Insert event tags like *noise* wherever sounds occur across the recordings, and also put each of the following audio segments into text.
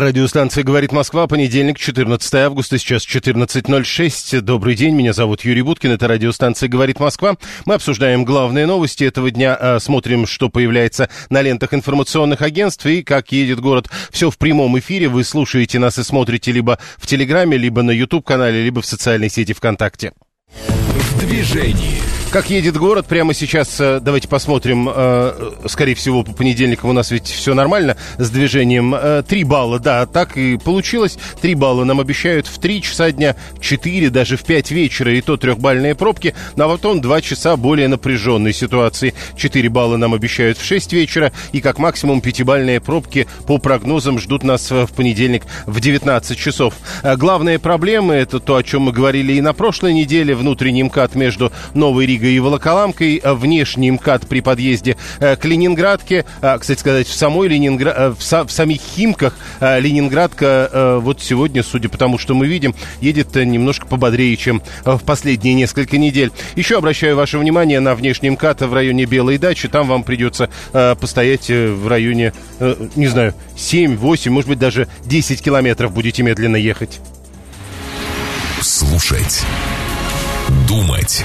Радиостанция «Говорит Москва», понедельник, 14 августа, сейчас 14.06. Добрый день, меня зовут Юрий Буткин, это радиостанция «Говорит Москва». Мы обсуждаем главные новости этого дня, а, смотрим, что появляется на лентах информационных агентств и как едет город. Все в прямом эфире, вы слушаете нас и смотрите либо в Телеграме, либо на YouTube-канале, либо в социальной сети ВКонтакте. В движении. Как едет город прямо сейчас, э, давайте посмотрим, э, скорее всего, по понедельникам у нас ведь все нормально с движением. Э, три балла, да, так и получилось. Три балла нам обещают в три часа дня, четыре, даже в пять вечера, и то трехбальные пробки, ну, а потом два часа более напряженной ситуации. Четыре балла нам обещают в шесть вечера, и как максимум пятибальные пробки по прогнозам ждут нас в понедельник в 19 часов. Главные проблемы, это то, о чем мы говорили и на прошлой неделе, внутренний МКАД между Новой Ригой и Волоколамкой, э, внешний МКАД при подъезде э, к Ленинградке. Э, кстати сказать, в самой Ленинград, в, в самих Химках Ленинградка вот сегодня, судя по тому, что мы видим, едет немножко пободрее, чем в последние несколько недель. Еще обращаю ваше внимание на внешний МКАД в районе Белой дачи. Там вам придется постоять в районе, не знаю, 7, 8, может быть, даже 10 километров будете медленно ехать. Слушать. Думать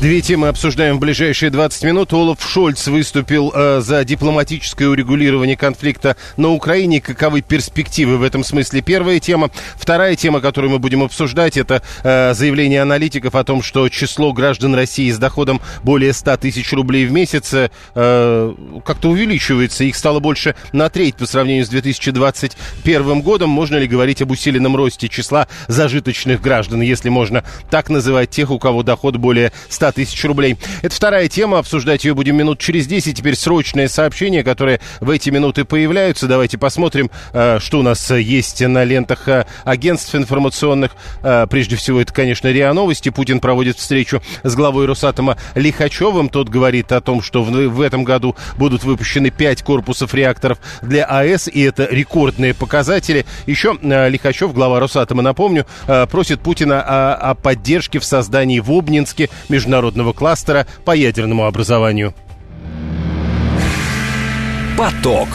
Две темы обсуждаем в ближайшие 20 минут. Олаф Шольц выступил э, за дипломатическое урегулирование конфликта на Украине. Каковы перспективы в этом смысле? Первая тема. Вторая тема, которую мы будем обсуждать, это э, заявление аналитиков о том, что число граждан России с доходом более 100 тысяч рублей в месяц э, как-то увеличивается. Их стало больше на треть по сравнению с 2021 годом. Можно ли говорить об усиленном росте числа зажиточных граждан, если можно так называть тех, у кого доход более 100 100 тысяч рублей. Это вторая тема, обсуждать ее будем минут через 10. Теперь срочные сообщения, которые в эти минуты появляются. Давайте посмотрим, э, что у нас есть на лентах э, агентств информационных. Э, прежде всего, это, конечно, РИА Новости. Путин проводит встречу с главой Росатома Лихачевым. Тот говорит о том, что в этом году будут выпущены 5 корпусов реакторов для АЭС, и это рекордные показатели. Еще Лихачев, глава Росатома, напомню, просит Путина о поддержке в создании в Обнинске международного кластера по ядерному образованию. Поток.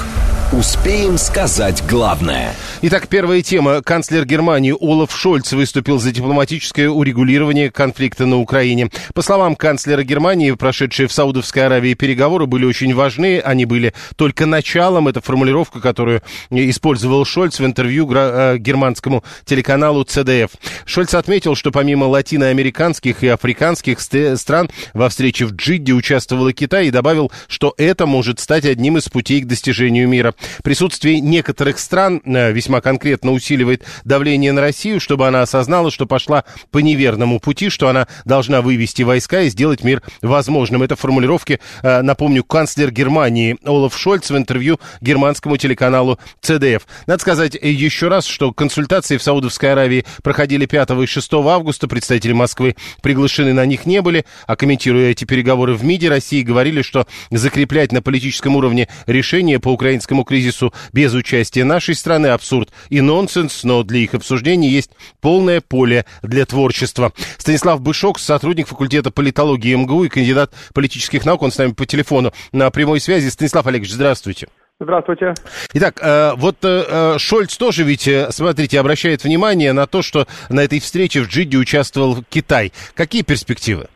Успеем сказать главное. Итак, первая тема. Канцлер Германии Олаф Шольц выступил за дипломатическое урегулирование конфликта на Украине. По словам канцлера Германии, прошедшие в Саудовской Аравии переговоры были очень важны. Они были только началом. Это формулировка, которую использовал Шольц в интервью э, германскому телеканалу CDF. Шольц отметил, что помимо латиноамериканских и африканских стран во встрече в Джидде участвовал и Китай и добавил, что это может стать одним из путей к достижению мира. Присутствие некоторых стран э, весьма конкретно усиливает давление на Россию, чтобы она осознала, что пошла по неверному пути, что она должна вывести войска и сделать мир возможным. Это формулировки, э, напомню, канцлер Германии Олаф Шольц в интервью германскому телеканалу CDF. Надо сказать еще раз, что консультации в Саудовской Аравии проходили 5 и 6 августа. Представители Москвы приглашены на них не были, а комментируя эти переговоры в МИДе России, говорили, что закреплять на политическом уровне решение по украинскому кризису без участия нашей страны абсурд и нонсенс, но для их обсуждения есть полное поле для творчества. Станислав Бышок, сотрудник факультета политологии МГУ и кандидат политических наук, он с нами по телефону на прямой связи. Станислав Олегович, здравствуйте. Здравствуйте. Итак, э, вот э, Шольц тоже ведь, э, смотрите, обращает внимание на то, что на этой встрече в Джиде участвовал Китай. Какие перспективы?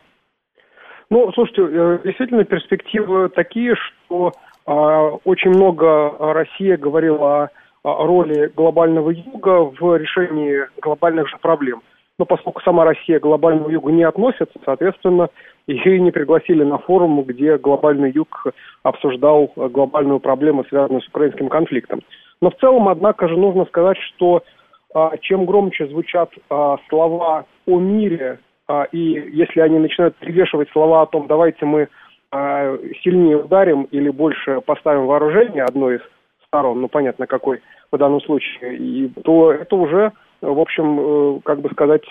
Ну, слушайте, действительно перспективы такие, что очень много Россия говорила о роли глобального юга в решении глобальных же проблем. Но поскольку сама Россия к глобальному югу не относится, соответственно, ее не пригласили на форум, где глобальный юг обсуждал глобальную проблему, связанную с украинским конфликтом. Но в целом, однако же, нужно сказать, что а, чем громче звучат а, слова о мире, а, и если они начинают привешивать слова о том, давайте мы а, сильнее ударим или больше поставим вооружение одной из сторон, ну понятно какой в данном случае, и, то это уже в общем, как бы сказать,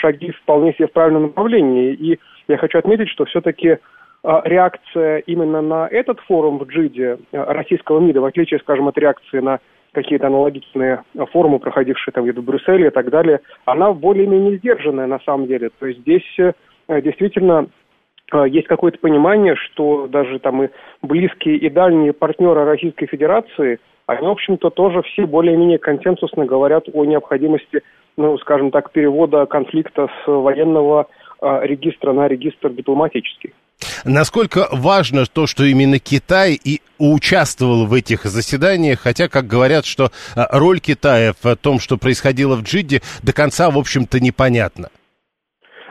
шаги вполне себе в правильном направлении. И я хочу отметить, что все-таки реакция именно на этот форум в Джиде российского МИДа, в отличие, скажем, от реакции на какие-то аналогичные форумы, проходившие там в Брюсселе и так далее, она более-менее сдержанная на самом деле. То есть здесь действительно есть какое-то понимание, что даже там и близкие и дальние партнеры Российской Федерации, они, в общем-то, тоже все более-менее консенсусно говорят о необходимости, ну, скажем так, перевода конфликта с военного э, регистра на регистр дипломатический. Насколько важно то, что именно Китай и участвовал в этих заседаниях, хотя, как говорят, что роль Китая в том, что происходило в Джидде, до конца, в общем-то, непонятна.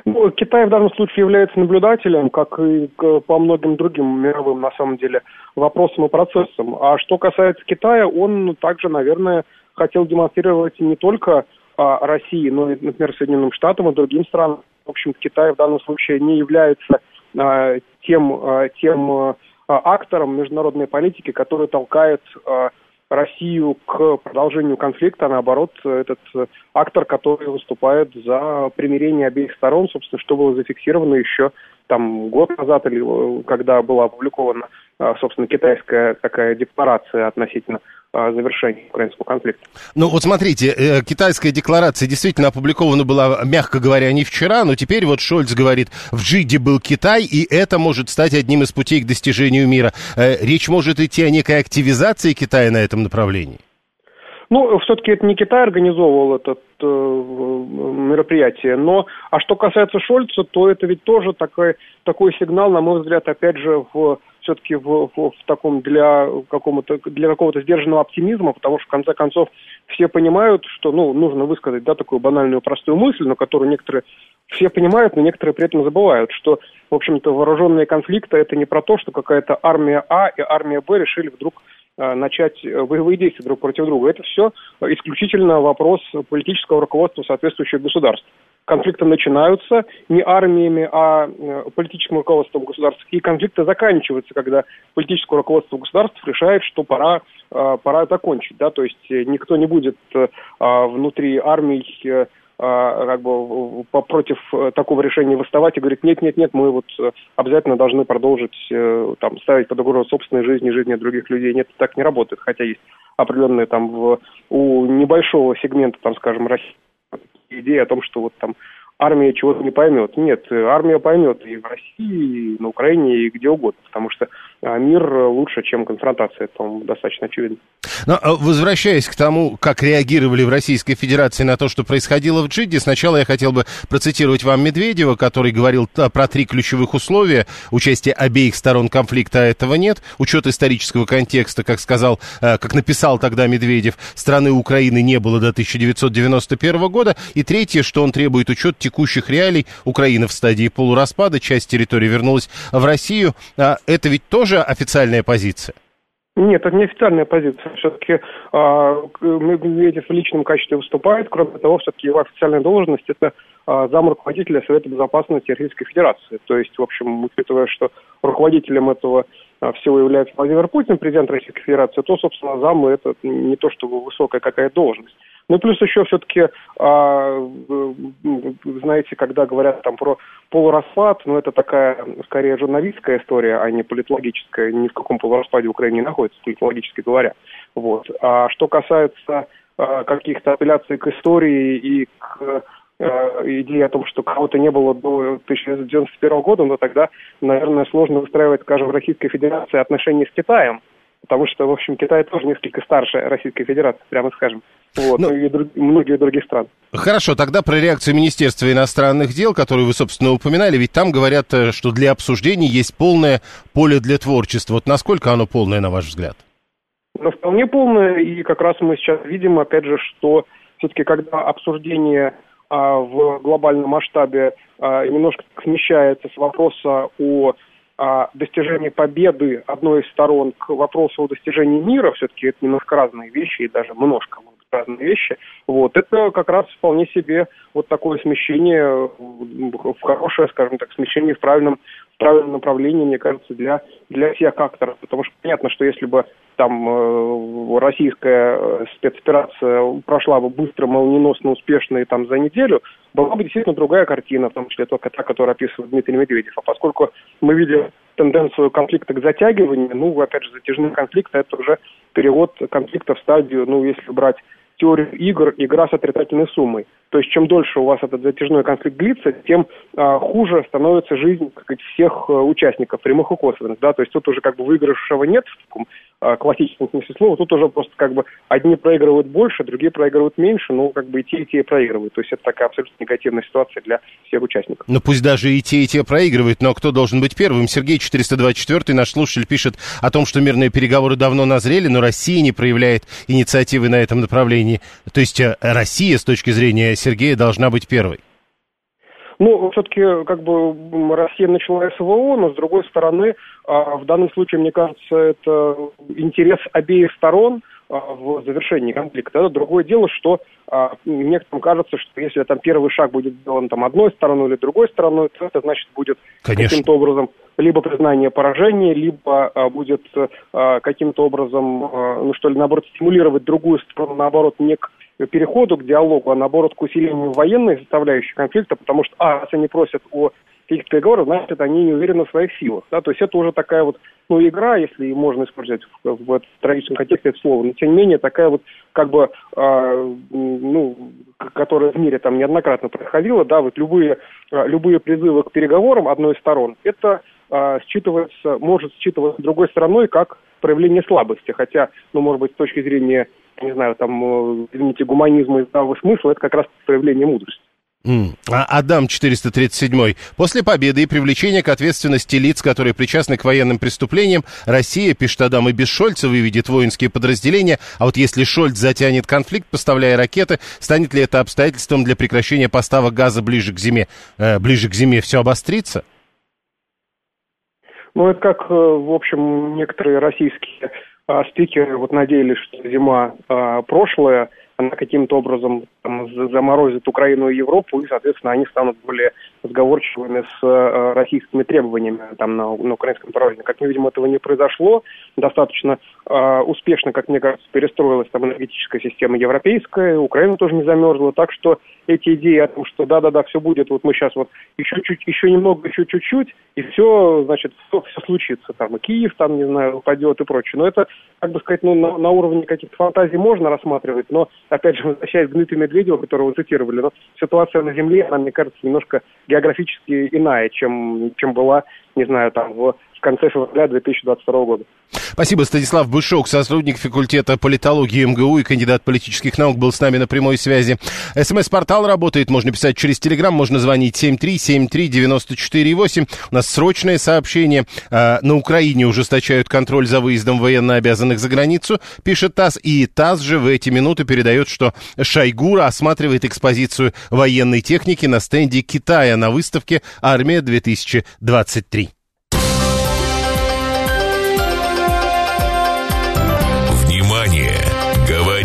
Ну, Китай в данном случае является наблюдателем, как и по многим другим мировым, на самом деле, вопросам и процессам. А что касается Китая, он также, наверное, хотел демонстрировать не только а, России, но и, например, Соединенным Штатам и другим странам. В общем, Китай в данном случае не является а, тем, а, тем а, актором международной политики, который толкает а, Россию к продолжению конфликта, а наоборот, этот актор, который выступает за примирение обеих сторон, собственно, что было зафиксировано еще там год назад, или когда была опубликована, собственно, китайская такая декларация относительно завершения украинского конфликта. Ну вот смотрите, э, китайская декларация действительно опубликована была, мягко говоря, не вчера, но теперь вот Шольц говорит, в Джиде был Китай, и это может стать одним из путей к достижению мира. Э, речь может идти о некой активизации Китая на этом направлении? Ну, все-таки это не Китай организовывал это э, мероприятие, но, а что касается Шольца, то это ведь тоже такой, такой сигнал, на мой взгляд, опять же, в все-таки в, в, в таком для какого-то для какого-то сдержанного оптимизма, потому что в конце концов все понимают, что ну нужно высказать да такую банальную простую мысль, но которую некоторые все понимают, но некоторые при этом забывают, что в общем-то вооруженные конфликты это не про то, что какая-то армия А и армия Б решили вдруг э, начать э, боевые действия друг против друга. Это все исключительно вопрос политического руководства соответствующих государств конфликты начинаются не армиями, а э, политическим руководством государств. И конфликты заканчиваются, когда политическое руководство государств решает, что пора, э, пора закончить. Да? То есть э, никто не будет внутри армий как бы против такого решения выставать и говорить, нет, нет, нет, мы вот обязательно должны продолжить там, ставить под угрозу собственной жизни жизни других людей. Нет, так не работает, хотя есть определенные там в, у небольшого сегмента, там, скажем, России идея о том, что вот там армия чего-то не поймет. Нет, армия поймет и в России, и на Украине, и где угодно, потому что мир лучше, чем конфронтация, это, достаточно очевидно. Но, а, возвращаясь к тому, как реагировали в Российской Федерации на то, что происходило в Джиде, сначала я хотел бы процитировать вам Медведева, который говорил про три ключевых условия участия обеих сторон конфликта, а этого нет. Учет исторического контекста, как сказал, а, как написал тогда Медведев, страны Украины не было до 1991 года. И третье, что он требует учет текущих реалий. Украина в стадии полураспада, часть территории вернулась в Россию. Это ведь тоже официальная позиция? Нет, это не официальная позиция. Все-таки а, Медведев в личном качестве выступает. Кроме того, все-таки его официальная должность это а, зам руководителя Совета Безопасности Российской Федерации. То есть, в общем, учитывая, что руководителем этого а, всего является Владимир Путин, президент Российской Федерации, то, собственно, зам это не то, чтобы высокая какая должность. Ну, плюс еще все-таки, а, знаете, когда говорят там про полураспад, ну, это такая, скорее, журналистская история, а не политологическая. Ни в каком полураспаде Украина не находится, политологически говоря. Вот. А что касается а, каких-то апелляций к истории и к а, идеи о том, что кого-то не было до 1991 года, но тогда, наверное, сложно выстраивать, скажем, в Российской Федерации отношения с Китаем, потому что, в общем, Китай тоже несколько старше Российской Федерации, прямо скажем. Вот, ну, и друг, многие других стран. Хорошо, тогда про реакцию Министерства иностранных дел, которую вы, собственно, упоминали, ведь там говорят, э, что для обсуждений есть полное поле для творчества. Вот насколько оно полное, на ваш взгляд? Ну, вполне полное, и как раз мы сейчас видим, опять же, что все-таки когда обсуждение а, в глобальном масштабе а, немножко смещается с вопроса о а, достижении победы одной из сторон к вопросу о достижении мира, все-таки это немножко разные вещи, и даже немножко, разные вещи. Вот, это как раз вполне себе вот такое смещение, в хорошее, скажем так, смещение в правильном, правильное направление, мне кажется, для, для всех акторов. Потому что понятно, что если бы там э, российская э, спецоперация прошла бы быстро, молниеносно, успешно и там за неделю, была бы действительно другая картина, в том числе только та, которую описывает Дмитрий Медведев. А поскольку мы видим тенденцию конфликта к затягиванию, ну, опять же, затяжные конфликты, это уже перевод конфликта в стадию, ну, если брать теорию игр, игра с отрицательной суммой. То есть чем дольше у вас этот затяжной конфликт длится, тем а, хуже становится жизнь так сказать, всех а, участников, прямых и косвенных. Да? То есть тут уже как бы выигрышего нет классическом смысле слова, тут уже просто как бы одни проигрывают больше, другие проигрывают меньше, но как бы и те, и те проигрывают. То есть это такая абсолютно негативная ситуация для всех участников. Ну пусть даже и те, и те проигрывают, но кто должен быть первым? Сергей 424, наш слушатель, пишет о том, что мирные переговоры давно назрели, но Россия не проявляет инициативы на этом направлении. То есть э, Россия с точки зрения Сергея должна быть первой? Ну, все-таки, как бы, Россия начала СВО, но, с другой стороны, а, в данном случае, мне кажется, это интерес обеих сторон а, в завершении конфликта. другое дело, что а, некоторым кажется, что если там первый шаг будет сделан там одной стороной или другой стороной, то это значит будет каким-то образом либо признание поражения, либо будет каким-то образом, ну что ли, наоборот, стимулировать другую сторону, наоборот, не к переходу к диалогу, а наоборот к усилению военной составляющей конфликта, потому что, а, раз они просят о каких-то переговорах, значит, они не уверены в своих силах. Да? То есть это уже такая вот, ну, игра, если можно использовать в, в, в трагическом контексте это слово, но тем не менее такая вот, как бы, э, ну, которая в мире там неоднократно происходила, да, вот любые, э, любые призывы к переговорам одной из сторон, это э, считывается, может считываться другой стороной как проявление слабости, хотя, ну, может быть, с точки зрения не знаю, там, извините, гуманизма и здравого смысла, это как раз проявление мудрости. А Адам 437. После победы и привлечения к ответственности лиц, которые причастны к военным преступлениям, Россия, пишет Адам, и без Шольца выведет воинские подразделения. А вот если Шольц затянет конфликт, поставляя ракеты, станет ли это обстоятельством для прекращения поставок газа ближе к зиме? Э, ближе к зиме все обострится? Ну, это как, э, в общем, некоторые российские спикеры вот надеялись, что зима а, прошлая, она каким-то образом там, заморозит Украину и Европу, и, соответственно, они станут более сговорчивыми с э, российскими требованиями там, на, на украинском парозе. Как мы видим, этого не произошло. Достаточно э, успешно, как мне кажется, перестроилась там энергетическая система европейская, Украина тоже не замерзла. Так что эти идеи о том, что да-да-да, все будет, вот мы сейчас вот еще чуть, еще немного, еще чуть-чуть, и все, значит, все, все случится. Там и Киев, там, не знаю, упадет и прочее. Но это, как бы сказать, ну, на, на уровне каких-то фантазий можно рассматривать, но, опять же, возвращаясь к Дмитрию Медведеву, которого вы цитировали, но ситуация на Земле, она, мне кажется, немножко географически иная, чем, чем была, не знаю, там, в конце февраля 2022 года. Спасибо, Станислав Бышок, сотрудник факультета политологии МГУ и кандидат политических наук, был с нами на прямой связи. СМС-портал работает, можно писать через Телеграм, можно звонить 7373948. У нас срочное сообщение. А, на Украине ужесточают контроль за выездом военнообязанных за границу, пишет ТАСС. И ТАСС же в эти минуты передает, что Шойгу осматривает экспозицию военной техники на стенде Китая на выставке «Армия-2023».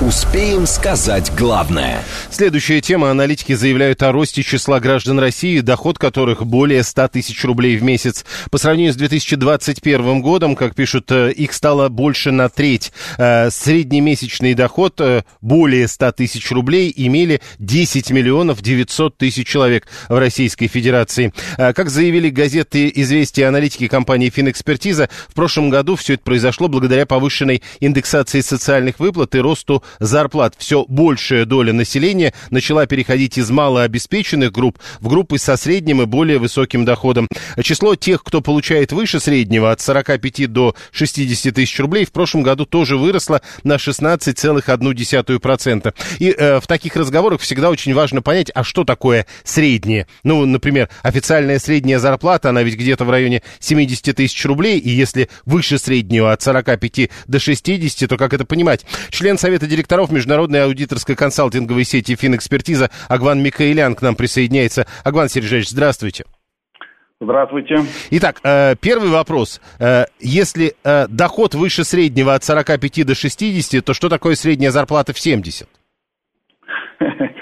Успеем сказать главное. Следующая тема. Аналитики заявляют о росте числа граждан России, доход которых более 100 тысяч рублей в месяц. По сравнению с 2021 годом, как пишут, э, их стало больше на треть. Э, среднемесячный доход э, более 100 тысяч рублей имели 10 миллионов 900 тысяч человек в Российской Федерации. Как заявили газеты «Известия» аналитики компании «Финэкспертиза», в прошлом году все это произошло благодаря повышенной индексации социальных выплат и росту зарплат. Все большая доля населения начала переходить из малообеспеченных групп в группы со средним и более высоким доходом. Число тех, кто получает выше среднего, от 45 до 60 тысяч рублей, в прошлом году тоже выросло на 16,1%. И э, в таких разговорах всегда очень важно понять, а что такое среднее. Ну, например, официальная средняя зарплата, она ведь где-то в районе 70 тысяч рублей, и если выше среднего от 45 до 60, то как это понимать? Член Совета директоров международной аудиторской консалтинговой сети «Финэкспертиза» Агван Микаэлян к нам присоединяется. Агван Сергеевич, здравствуйте. Здравствуйте. Итак, э, первый вопрос. Э, если э, доход выше среднего от 45 до 60, то что такое средняя зарплата в 70? *laughs*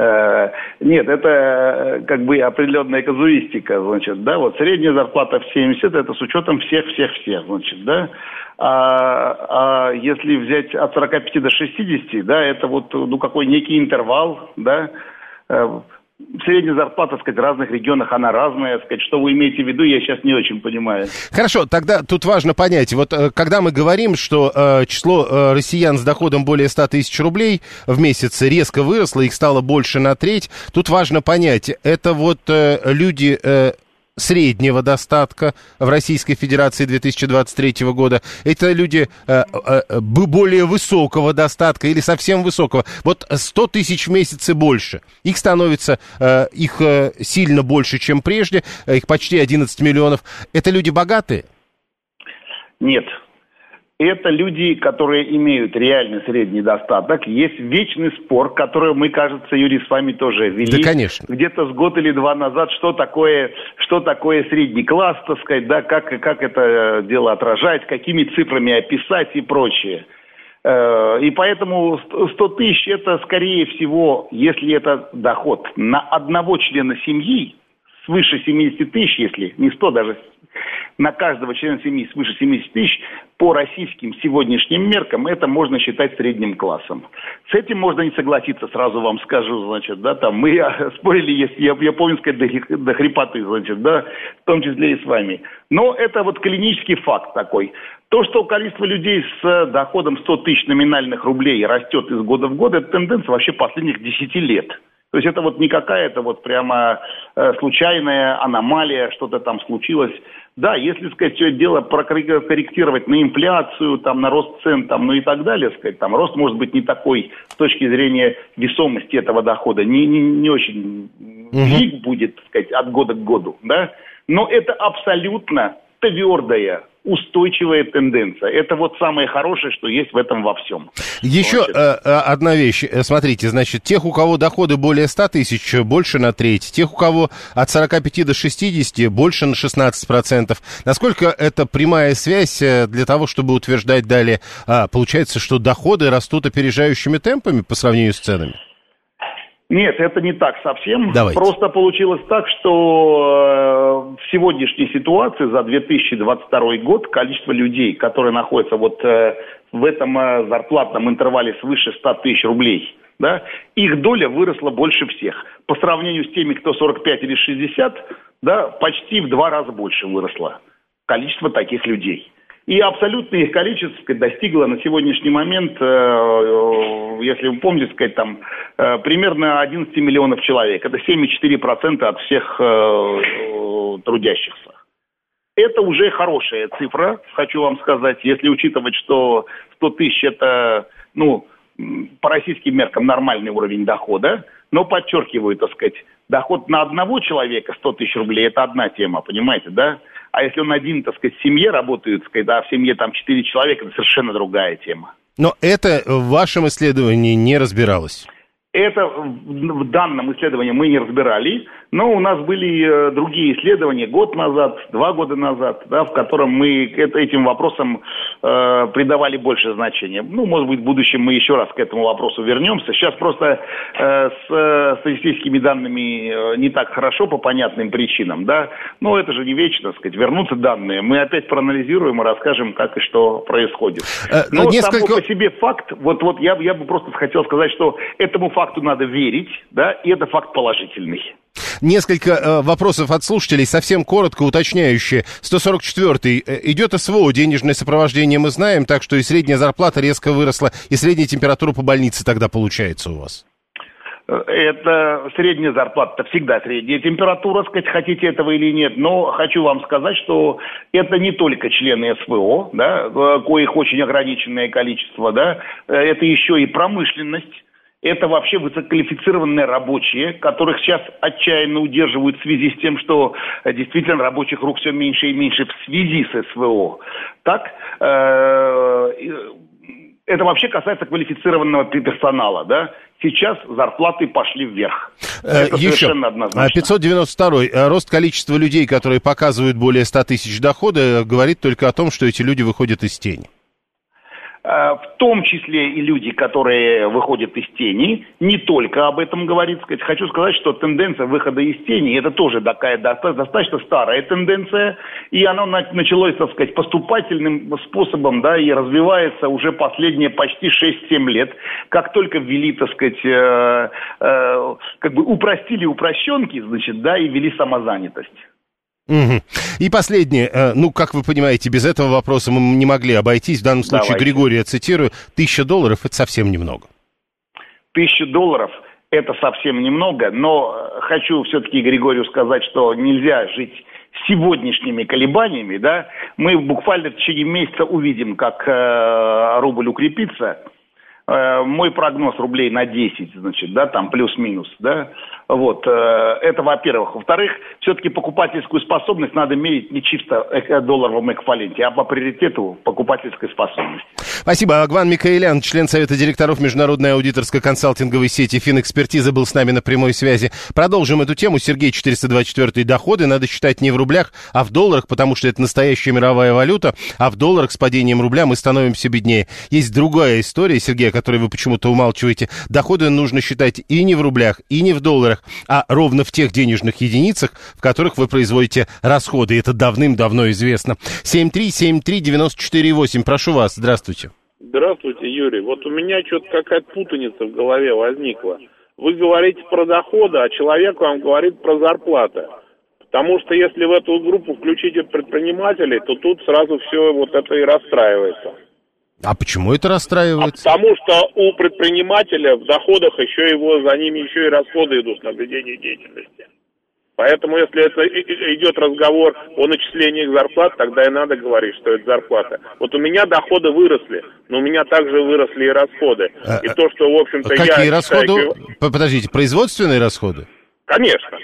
Э, нет, это как бы определенная казуистика, значит, да, вот средняя зарплата в 70, это с учетом всех-всех-всех, значит, да, а, а если взять от 45 до 60, да, это вот, ну, какой некий интервал, да, э, средняя зарплата, так сказать, в разных регионах, она разная, так сказать, что вы имеете в виду, я сейчас не очень понимаю. Хорошо, тогда тут важно понять, вот э, когда мы говорим, что э, число э, россиян с доходом более 100 тысяч рублей в месяц резко выросло, их стало больше на треть, тут важно понять, это вот э, люди... Среднего достатка в Российской Федерации 2023 года. Это люди э, э, более высокого достатка или совсем высокого. Вот 100 тысяч в месяц и больше. Их становится, э, их э, сильно больше, чем прежде. Их почти 11 миллионов. Это люди богатые? Нет, это люди, которые имеют реальный средний достаток. Есть вечный спор, который мы, кажется, Юрий, с вами тоже вели. Да, конечно. Где-то с год или два назад, что такое, что такое средний класс, так сказать, да, как, как это дело отражать, какими цифрами описать и прочее. Э, и поэтому 100 тысяч это, скорее всего, если это доход на одного члена семьи, свыше 70 тысяч, если не 100, даже на каждого члена семьи свыше 70 тысяч, по российским сегодняшним меркам это можно считать средним классом. С этим можно не согласиться, сразу вам скажу, значит, да, там мы *laughs* спорили, если я, я помню сказать, до, хрипоты, значит, да, в том числе и с вами. Но это вот клинический факт такой. То, что количество людей с доходом 100 тысяч номинальных рублей растет из года в год, это тенденция вообще последних 10 лет. То есть это вот не какая-то вот прямо э, случайная аномалия, что-то там случилось. Да, если, сказать, все это дело прокорректировать на инфляцию, там, на рост цен, там, ну и так далее, сказать, там, рост может быть не такой с точки зрения весомости этого дохода, не, не, не очень велик будет, так сказать, от года к году, да, но это абсолютно твердая устойчивая тенденция. Это вот самое хорошее, что есть в этом во всем. Еще э, э, одна вещь. Э, смотрите, значит, тех, у кого доходы более 100 тысяч, больше на треть. Тех, у кого от 45 до 60, больше на 16%. Насколько это прямая связь э, для того, чтобы утверждать далее? А, получается, что доходы растут опережающими темпами по сравнению с ценами? Нет, это не так совсем. Давайте. Просто получилось так, что э, в сегодняшней ситуации за 2022 год количество людей, которые находятся вот э, в этом э, зарплатном интервале свыше 100 тысяч рублей, да, их доля выросла больше всех. По сравнению с теми, кто 45 или 60, да, почти в два раза больше выросло количество таких людей. И абсолютное их количество достигло на сегодняшний момент, э, э, если вы помните, сказать, там э, примерно 11 миллионов человек. Это 7,4% от всех трудящихся. Это уже хорошая цифра, хочу вам сказать, если учитывать, что 100 тысяч это, ну, по российским меркам нормальный уровень дохода, но подчеркиваю, так сказать, доход на одного человека 100 тысяч рублей – это одна тема, понимаете, да? А если он один, так сказать, в семье работает, так сказать, да, в семье там четыре человека, это совершенно другая тема. Но это в вашем исследовании не разбиралось? Это в данном исследовании мы не разбирали, но у нас были э, другие исследования год назад, два года назад, да, в котором мы этим вопросам э, придавали больше значения. Ну, может быть, в будущем мы еще раз к этому вопросу вернемся. Сейчас просто э, с э, статистическими данными э, не так хорошо по понятным причинам, да. Но это же не вечно, сказать, вернутся данные. Мы опять проанализируем и расскажем, как и что происходит. Но несколько... само по себе факт, вот, вот я, я бы просто хотел сказать, что этому факту надо верить, да, и это факт положительный. Несколько э, вопросов от слушателей, совсем коротко уточняющие. 144-й. Э, идет СВО, денежное сопровождение мы знаем, так что и средняя зарплата резко выросла, и средняя температура по больнице тогда получается у вас. Э, это средняя зарплата, это всегда средняя температура, сказать, хотите этого или нет. Но хочу вам сказать, что это не только члены СВО, да, коих очень ограниченное количество, да, это еще и промышленность, это вообще высококвалифицированные рабочие, которых сейчас отчаянно удерживают в связи с тем, что э, действительно рабочих рук все меньше и меньше в связи с СВО. Так, э, это вообще касается квалифицированного персонала, да? Сейчас зарплаты пошли вверх. Э, это Еще. совершенно однозначно. 592 Рост количества людей, которые показывают более 100 тысяч дохода, говорит только о том, что эти люди выходят из тени. Э, в том числе и люди, которые выходят из тени, не только об этом говорит. Сказать. Хочу сказать, что тенденция выхода из тени, это тоже такая достаточно старая тенденция, и она началась, так сказать, поступательным способом, да, и развивается уже последние почти 6-7 лет. Как только ввели, так сказать, э, э, как бы упростили упрощенки, значит, да, и ввели самозанятость. Угу. И последнее, э, ну, как вы понимаете, без этого вопроса мы не могли обойтись. В данном случае Давайте. Григория цитирую, тысяча долларов – это совсем немного. Тысяча долларов – это совсем немного, но хочу все-таки Григорию сказать, что нельзя жить сегодняшними колебаниями, да, мы буквально в течение месяца увидим, как э, рубль укрепится – Э, мой прогноз рублей на 10, значит, да, там плюс-минус, да, вот, э, это во-первых. Во-вторых, все-таки покупательскую способность надо мерить не чисто долларовом эквиваленте, а по приоритету покупательской способности. Спасибо. Агван Микаэлян, член Совета директоров Международной аудиторско-консалтинговой сети «Финэкспертиза» был с нами на прямой связи. Продолжим эту тему. Сергей, 424 доходы надо считать не в рублях, а в долларах, потому что это настоящая мировая валюта, а в долларах с падением рубля мы становимся беднее. Есть другая история, Сергей, которые вы почему-то умалчиваете, доходы нужно считать и не в рублях, и не в долларах, а ровно в тех денежных единицах, в которых вы производите расходы. Это давным-давно известно. 7373948. Прошу вас, здравствуйте. Здравствуйте, Юрий. Вот у меня что-то какая-то путаница в голове возникла. Вы говорите про доходы, а человек вам говорит про зарплаты. Потому что если в эту группу включить предпринимателей, то тут сразу все вот это и расстраивается. А почему это расстраивает? А потому что у предпринимателя в доходах еще его, за ними еще и расходы идут на ведение деятельности. Поэтому, если это идет разговор о начислениях зарплат, тогда и надо говорить, что это зарплата. Вот у меня доходы выросли, но у меня также выросли и расходы. А, и то, что, в общем-то, какие я... Какие расходы? Считаю... Подождите, производственные расходы? Конечно.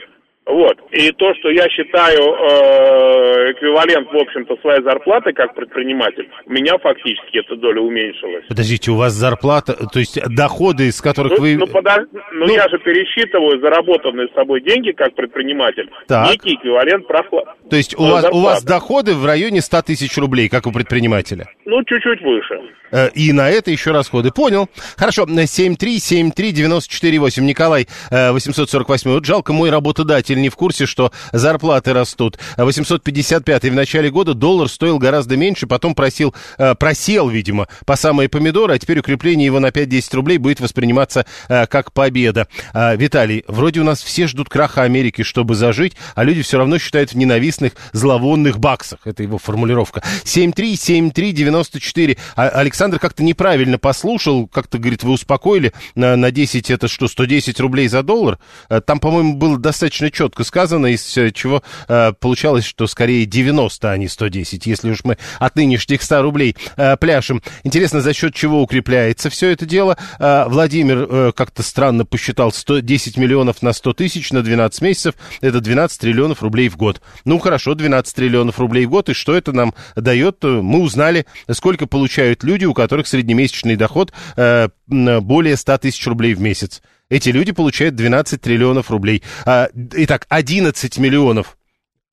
Вот. И то, что я считаю э, эквивалент, в общем-то, своей зарплаты как предприниматель, у меня фактически эта доля уменьшилась. Подождите, у вас зарплата, то есть доходы, из которых ну, вы... Ну, подож... ну, ну, я же пересчитываю заработанные с собой деньги как предприниматель, так. некий эквивалент прохлад. То есть у вас, у вас доходы в районе 100 тысяч рублей, как у предпринимателя? Ну, чуть-чуть выше. Э, и на это еще расходы. Понял. Хорошо, 7373948. Николай, 848. Э, вот жалко, мой работодатель не в курсе, что зарплаты растут. 855. В начале года доллар стоил гораздо меньше, потом просил, э, просел, видимо, по самые помидоры, а теперь укрепление его на 5-10 рублей будет восприниматься как победа. Виталий, вроде у нас все ждут краха Америки, чтобы зажить, а люди все равно считают в ненавистных зловонных баксах. Это его формулировка. 7373948. Александр Александр как-то неправильно послушал, как-то, говорит, вы успокоили, на, на 10 это что, 110 рублей за доллар? Э, там, по-моему, было достаточно четко сказано, из э, чего э, получалось, что скорее 90, а не 110, если уж мы от нынешних 100 рублей э, пляшем. Интересно, за счет чего укрепляется все это дело? Э, Владимир э, как-то странно посчитал 110 миллионов на 100 тысяч на 12 месяцев, это 12 триллионов рублей в год. Ну, хорошо, 12 триллионов рублей в год, и что это нам дает? Мы узнали, сколько получают люди, у которых среднемесячный доход э, более 100 тысяч рублей в месяц. Эти люди получают 12 триллионов рублей. А, итак, 11 миллионов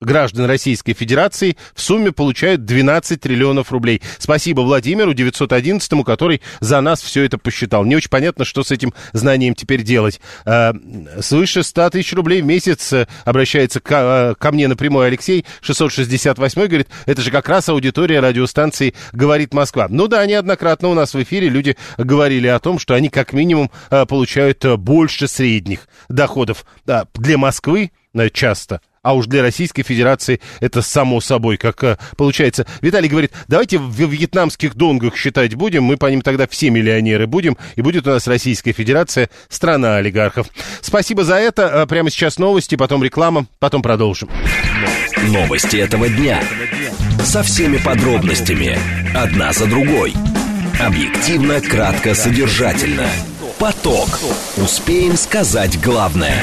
граждан Российской Федерации в сумме получают 12 триллионов рублей. Спасибо Владимиру 911-му, который за нас все это посчитал. Не очень понятно, что с этим знанием теперь делать. Э, свыше 100 тысяч рублей в месяц э, обращается ко, э, ко мне напрямую Алексей, 668 говорит, это же как раз аудитория радиостанции «Говорит Москва». Ну да, неоднократно у нас в эфире люди говорили о том, что они как минимум получают больше средних доходов. Для Москвы часто – а уж для Российской Федерации это само собой, как э, получается. Виталий говорит, давайте в вьетнамских донгах считать будем, мы по ним тогда все миллионеры будем, и будет у нас Российская Федерация, страна олигархов. Спасибо за это. Э, прямо сейчас новости, потом реклама, потом продолжим. Новости этого дня. Со всеми подробностями. Одна за другой. Объективно, кратко, содержательно. Поток. Успеем сказать главное.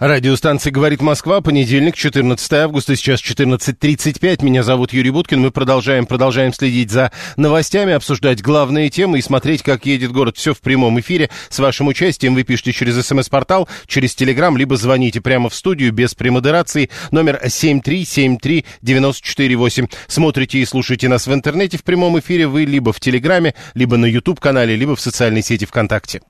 Радиостанция «Говорит Москва», понедельник, 14 августа, сейчас 14.35. Меня зовут Юрий Буткин. Мы продолжаем, продолжаем следить за новостями, обсуждать главные темы и смотреть, как едет город. Все в прямом эфире. С вашим участием вы пишите через смс-портал, через телеграм, либо звоните прямо в студию без премодерации. Номер 7373948. Смотрите и слушайте нас в интернете в прямом эфире вы либо в телеграме, либо на YouTube-канале, либо в социальной сети ВКонтакте.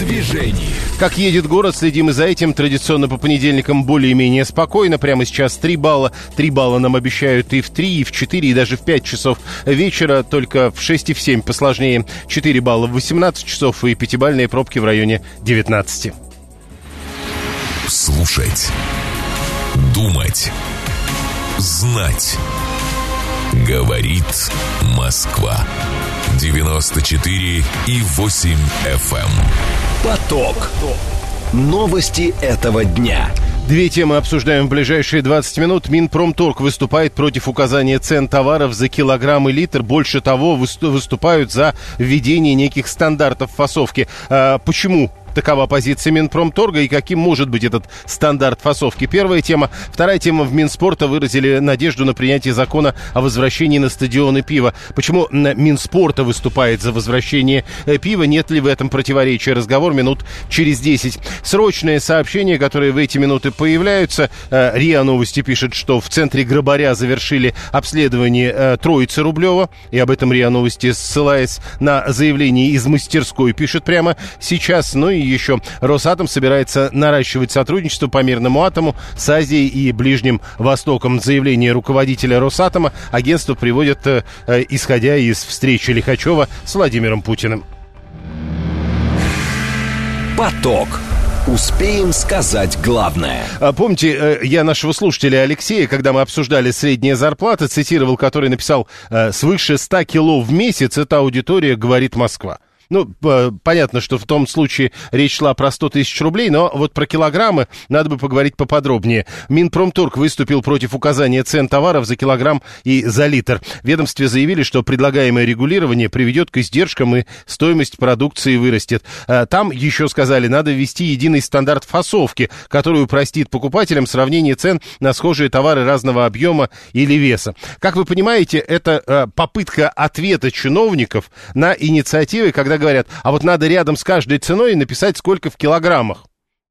Движении. Как едет город, следим и за этим. Традиционно по понедельникам более-менее спокойно. Прямо сейчас 3 балла. 3 балла нам обещают и в 3, и в 4, и даже в 5 часов вечера. Только в 6 и в 7 посложнее. 4 балла в 18 часов и пятибальные пробки в районе 19. Слушать. Думать. Знать. Говорит Москва. 94 и 8 FM. Эм. Поток. Новости этого дня. Две темы обсуждаем в ближайшие 20 минут. Минпромторг выступает против указания цен товаров за килограмм и литр. Больше того, выступают за введение неких стандартов фасовки. А почему Такова позиция Минпромторга и каким может быть этот стандарт фасовки. Первая тема. Вторая тема. В Минспорта выразили надежду на принятие закона о возвращении на стадионы пива. Почему Минспорта выступает за возвращение э, пива? Нет ли в этом противоречия? Разговор минут через 10. Срочное сообщение, которое в эти минуты появляются. Э, РИА Новости пишет, что в центре Грабаря завершили обследование э, Троицы Рублева. И об этом РИА Новости, ссылаясь на заявление из мастерской, пишет прямо сейчас. Ну и и еще Росатом собирается наращивать сотрудничество по мирному атому с Азией и Ближним Востоком. Заявление руководителя Росатома агентство приводит, э, э, исходя из встречи Лихачева с Владимиром Путиным. Поток. Успеем сказать главное. А, помните, э, я нашего слушателя Алексея, когда мы обсуждали средние зарплаты, цитировал, который написал «Свыше 100 кило в месяц эта аудитория говорит Москва». Ну, понятно, что в том случае речь шла про 100 тысяч рублей, но вот про килограммы надо бы поговорить поподробнее. Минпромторг выступил против указания цен товаров за килограмм и за литр. В ведомстве заявили, что предлагаемое регулирование приведет к издержкам и стоимость продукции вырастет. А, там еще сказали, надо ввести единый стандарт фасовки, который упростит покупателям сравнение цен на схожие товары разного объема или веса. Как вы понимаете, это а, попытка ответа чиновников на инициативы, когда говорят, а вот надо рядом с каждой ценой написать, сколько в килограммах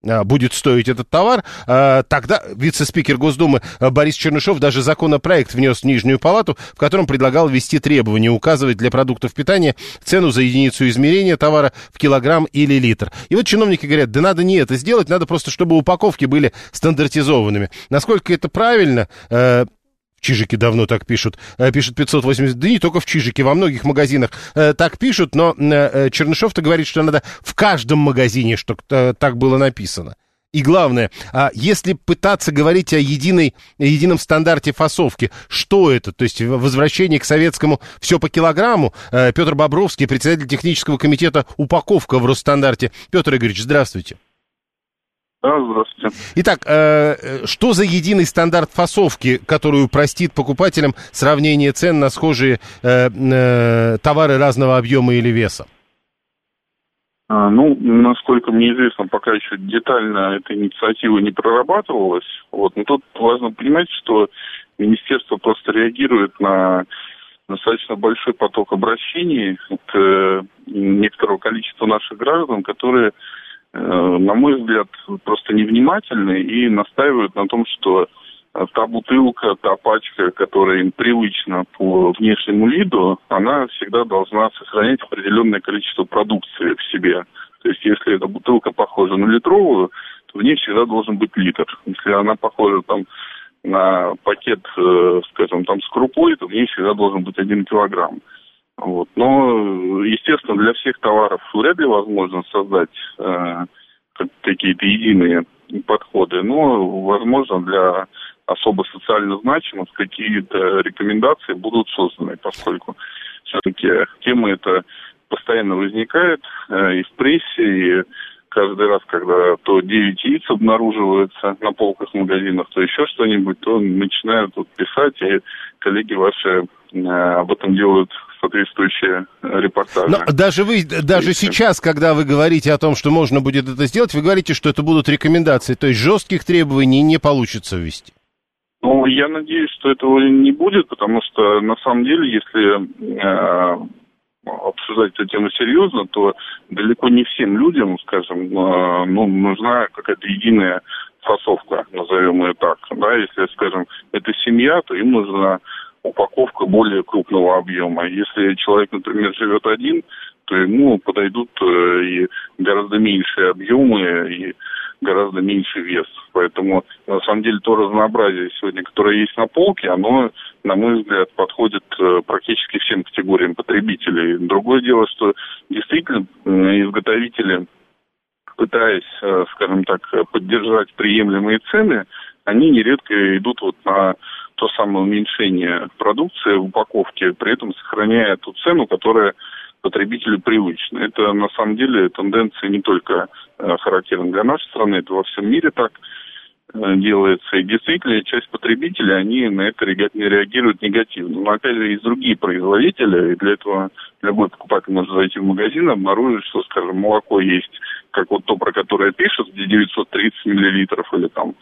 а, будет стоить этот товар, а, тогда вице-спикер Госдумы а, Борис Чернышов даже законопроект внес в Нижнюю Палату, в котором предлагал ввести требование указывать для продуктов питания цену за единицу измерения товара в килограмм или литр. И вот чиновники говорят, да надо не это сделать, надо просто, чтобы упаковки были стандартизованными. Насколько это правильно, в Чижике давно так пишут. Э, пишет 580. Да не только в Чижике, во многих магазинах э, так пишут, но э, Чернышов-то говорит, что надо в каждом магазине, что так было написано. И главное, а если пытаться говорить о единой, едином стандарте фасовки, что это? То есть возвращение к советскому все по килограмму. Петр Бобровский, председатель технического комитета «Упаковка» в Росстандарте. Петр Игоревич, здравствуйте. Да, здравствуйте. Итак, э, э, что за единый стандарт фасовки, который упростит покупателям сравнение цен на схожие э, э, товары разного объема или веса? А, ну, насколько мне известно, пока еще детально эта инициатива не прорабатывалась. Вот. Но тут важно понимать, что министерство просто реагирует на достаточно большой поток обращений от э, некоторого количества наших граждан, которые на мой взгляд, просто невнимательны и настаивают на том, что э, та бутылка, та пачка, которая им привычна по внешнему виду, она всегда должна сохранять определенное количество продукции в себе. То есть, если эта бутылка похожа на литровую, то в ней всегда должен быть литр. Если она похожа там на пакет, э, скажем, там с крупой, то в ней всегда должен быть один килограмм. Вот. Но, естественно, для всех товаров вряд ли возможно создать э, какие-то единые подходы, но, возможно, для особо социально значимых какие-то рекомендации будут созданы, поскольку все-таки тема эта постоянно возникает э, и в прессе, и каждый раз, когда то 9 яиц обнаруживаются на полках магазинов, то еще что-нибудь, то начинают тут писать, и коллеги ваши э, об этом делают соответствующие репортажи. Но даже вы, даже сейчас, когда вы говорите о том, что можно будет это сделать, вы говорите, что это будут рекомендации, то есть жестких требований не получится ввести. Ну, я надеюсь, что этого не будет, потому что на самом деле, если э, обсуждать эту тему серьезно, то далеко не всем людям, скажем, э, ну, нужна какая-то единая фасовка, назовем ее так. Да, если, скажем, это семья, то им нужна упаковка более крупного объема. Если человек, например, живет один, то ему подойдут э, и гораздо меньшие объемы, и гораздо меньше вес. Поэтому, на самом деле, то разнообразие сегодня, которое есть на полке, оно, на мой взгляд, подходит э, практически всем категориям потребителей. Другое дело, что действительно изготовители, пытаясь, э, скажем так, поддержать приемлемые цены, они нередко идут вот на то самое уменьшение продукции в упаковке, при этом сохраняя ту цену, которая потребителю привычна. Это на самом деле тенденция не только э, характерна для нашей страны, это во всем мире так э, делается. И действительно, часть потребителей, они на это реагируют негативно. Но опять же, есть другие производители, и для этого любой покупатель может зайти в магазин обнаружить, что, скажем, молоко есть, как вот то, про которое пишут, где 930 миллилитров или там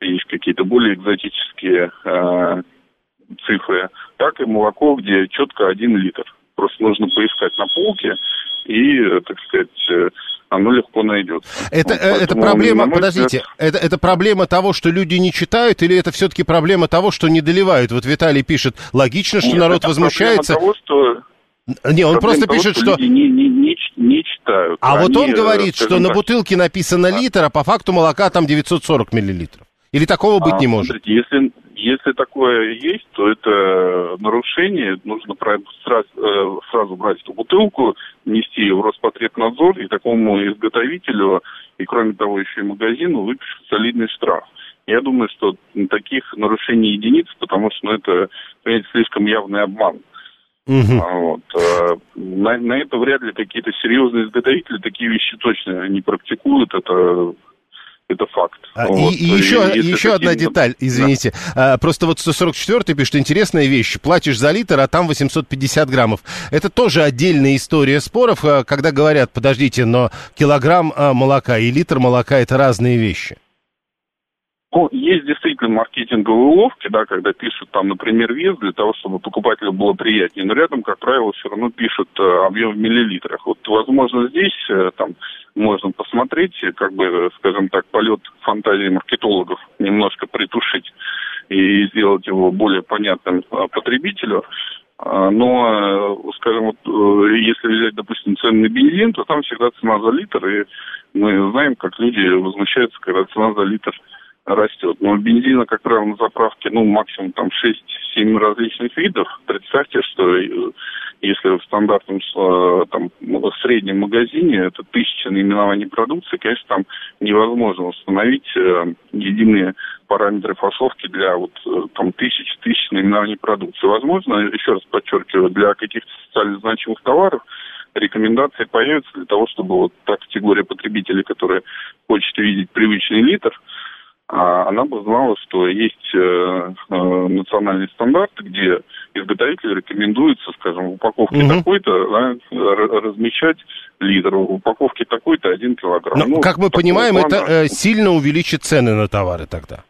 есть какие-то более экзотические э, цифры, так и молоко, где четко один литр. Просто нужно поискать на полке, и, э, так сказать, э, оно легко найдет. Это, вот, э, это проблема, подождите, взгляд... это, это проблема того, что люди не читают, или это все-таки проблема того, что не доливают? Вот Виталий пишет, логично, что Нет, народ возмущается. Того, что не, он просто того, пишет, что... Люди не, не, не, не читают. А Они, вот он говорит, что так... на бутылке написано литр, а по факту молока там 940 миллилитров. Или такого быть а, не может? Смотрите, если, если такое есть, то это нарушение. Нужно сразу, э, сразу брать эту бутылку, нести ее в Роспотребнадзор, и такому изготовителю, и кроме того еще и магазину выпишут солидный штраф. Я думаю, что таких нарушений единиц, потому что ну, это, понимаете, слишком явный обман. Угу. Вот. Э, на, на это вряд ли какие-то серьезные изготовители такие вещи точно не практикуют. Это это факт. А, вот. И, и еще, и еще одна деталь, извините. Да. А, просто вот 144 пишет, интересная вещь. Платишь за литр, а там 850 граммов. Это тоже отдельная история споров, а, когда говорят, подождите, но килограмм а, молока и литр молока это разные вещи. Ну, есть действительно маркетинговые уловки, да, когда пишут там, например, вес для того, чтобы покупателю было приятнее, но рядом, как правило, все равно пишут э, объем в миллилитрах. Вот, возможно, здесь э, там можно посмотреть, как бы, скажем так, полет фантазии маркетологов немножко притушить и сделать его более понятным э, потребителю. А, но, э, скажем, вот, э, если взять, допустим, цены на бензин, то там всегда цена за литр, и мы знаем, как люди возмущаются, когда цена за литр растет. Но бензина, как правило, на заправке, ну, максимум там 6-7 различных видов. Представьте, что э, если в стандартном, э, там, в среднем магазине это тысяча наименований продукции, конечно, там невозможно установить э, единые параметры фасовки для вот там тысяч тысяч наименований продукции. Возможно, еще раз подчеркиваю, для каких-то социально значимых товаров рекомендации появятся для того, чтобы вот та категория потребителей, которая хочет видеть привычный литр, она бы знала, что есть э, э, национальный стандарт, где изготовитель рекомендуется, скажем, в упаковке угу. такой-то да, размещать литр, в упаковке такой-то один килограмм. Но, ну, как мы понимаем, плана... это э, сильно увеличит цены на товары тогда.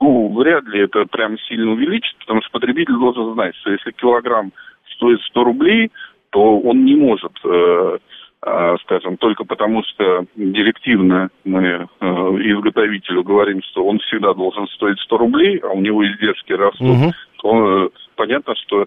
Ну, вряд ли это прям сильно увеличит, потому что потребитель должен знать, что если килограмм стоит 100 рублей, то он не может э, а, скажем, только потому что директивно мы э, изготовителю говорим, что он всегда должен стоить 100 рублей, а у него издержки растут, угу. то э, понятно, что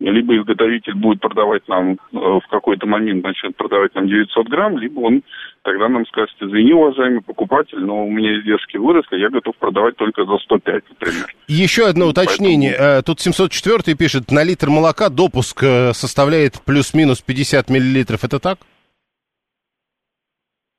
либо изготовитель будет продавать нам э, в какой-то момент, начнет продавать нам 900 грамм, либо он тогда нам скажет, извини, уважаемый покупатель, но у меня издержки выросли, я готов продавать только за 105, например. Еще одно уточнение. Поэтому... Тут 704 пишет, на литр молока допуск составляет плюс-минус 50 миллилитров. Это так?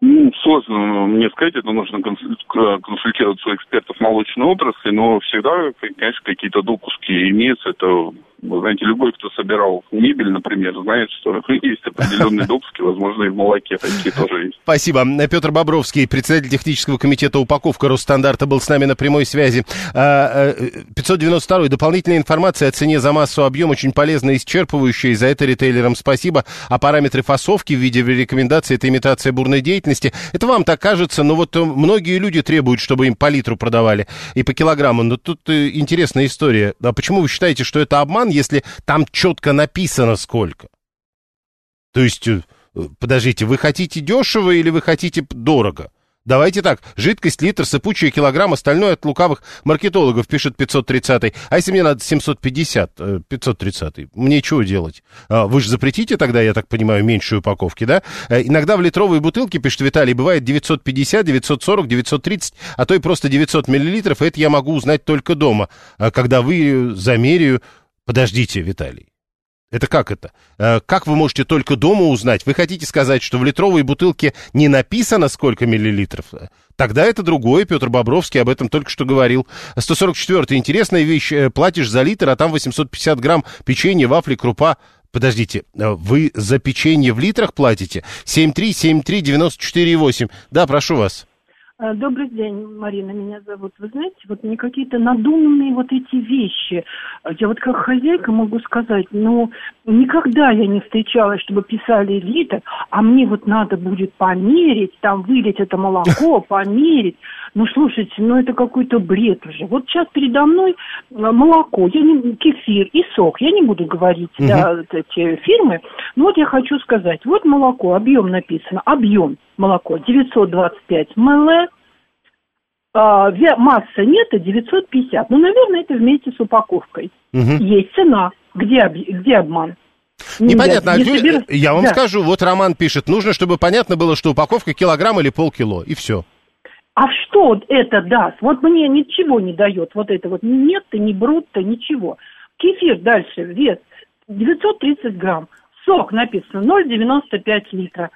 Ну, сложно мне сказать, это нужно консультироваться у экспертов молочной отрасли, но всегда, конечно, какие-то допуски имеются, это Вы знаете, любой, кто собирал мебель, например, знает, что *laughs* есть определенные допуски, возможно, и в молоке такие тоже есть. Спасибо. Петр Бобровский, председатель технического комитета упаковка Росстандарта, был с нами на прямой связи. 592 а, дополнительная информация о цене за массу объем очень полезная и исчерпывающая, и за это ритейлерам спасибо. А параметры фасовки в виде рекомендации это имитация бурной деятельности. Это вам так кажется, но вот многие люди требуют, чтобы им по литру продавали и по килограмму. Но тут э, интересная история. А почему вы считаете, что это обман, если там четко написано сколько? То есть, э, подождите, вы хотите дешево или вы хотите дорого? Давайте так, жидкость, литр, сыпучая, килограмм, остальное от лукавых маркетологов, пишет 530-й. А если мне надо 750, 530-й, мне чего делать? А, вы же запретите тогда, я так понимаю, меньшие упаковки, да? Э, иногда в литровые бутылки, пишет Виталий, бывает 950, 940, 930, а то и просто 900 миллилитров, это я могу узнать только дома, а когда вы замеряю. Подождите, Виталий. Это как это? Э, как вы можете только дома узнать? Вы хотите сказать, что в литровой бутылке не написано, сколько миллилитров? Тогда это другое. Петр Бобровский об этом только что говорил. 144 интересная вещь. Э, платишь за литр, а там 850 грамм печенья, вафли, крупа. Подождите, э, вы за печенье в литрах платите? 7373948. Да, прошу вас. Э, добрый день, Марина, меня зовут. Вы знаете, вот мне какие-то надуманные вот эти вещи. Я вот как хозяйка могу сказать, ну, никогда я не встречалась, чтобы писали литр, а мне вот надо будет померить, там вылить это молоко, *laughs* померить. Ну, слушайте, ну это какой-то бред уже. Вот сейчас передо мной э, молоко, я не, кефир и сок. Я не буду говорить, угу. да, эти фирмы. Но вот я хочу сказать, вот молоко, объем написано, объем молоко 925 мл, а, масса нет, 950. Ну, наверное, это вместе с упаковкой. Угу. Есть цена. Где, где обман? Непонятно. Нет, не собер... Я вам да. скажу, вот Роман пишет, нужно, чтобы понятно было, что упаковка килограмм или полкило, и все. А что это даст? Вот мне ничего не дает. Вот это вот нет-то, не брут-то, ничего. Кефир дальше, вес 930 грамм. Сок написано 0,95 литра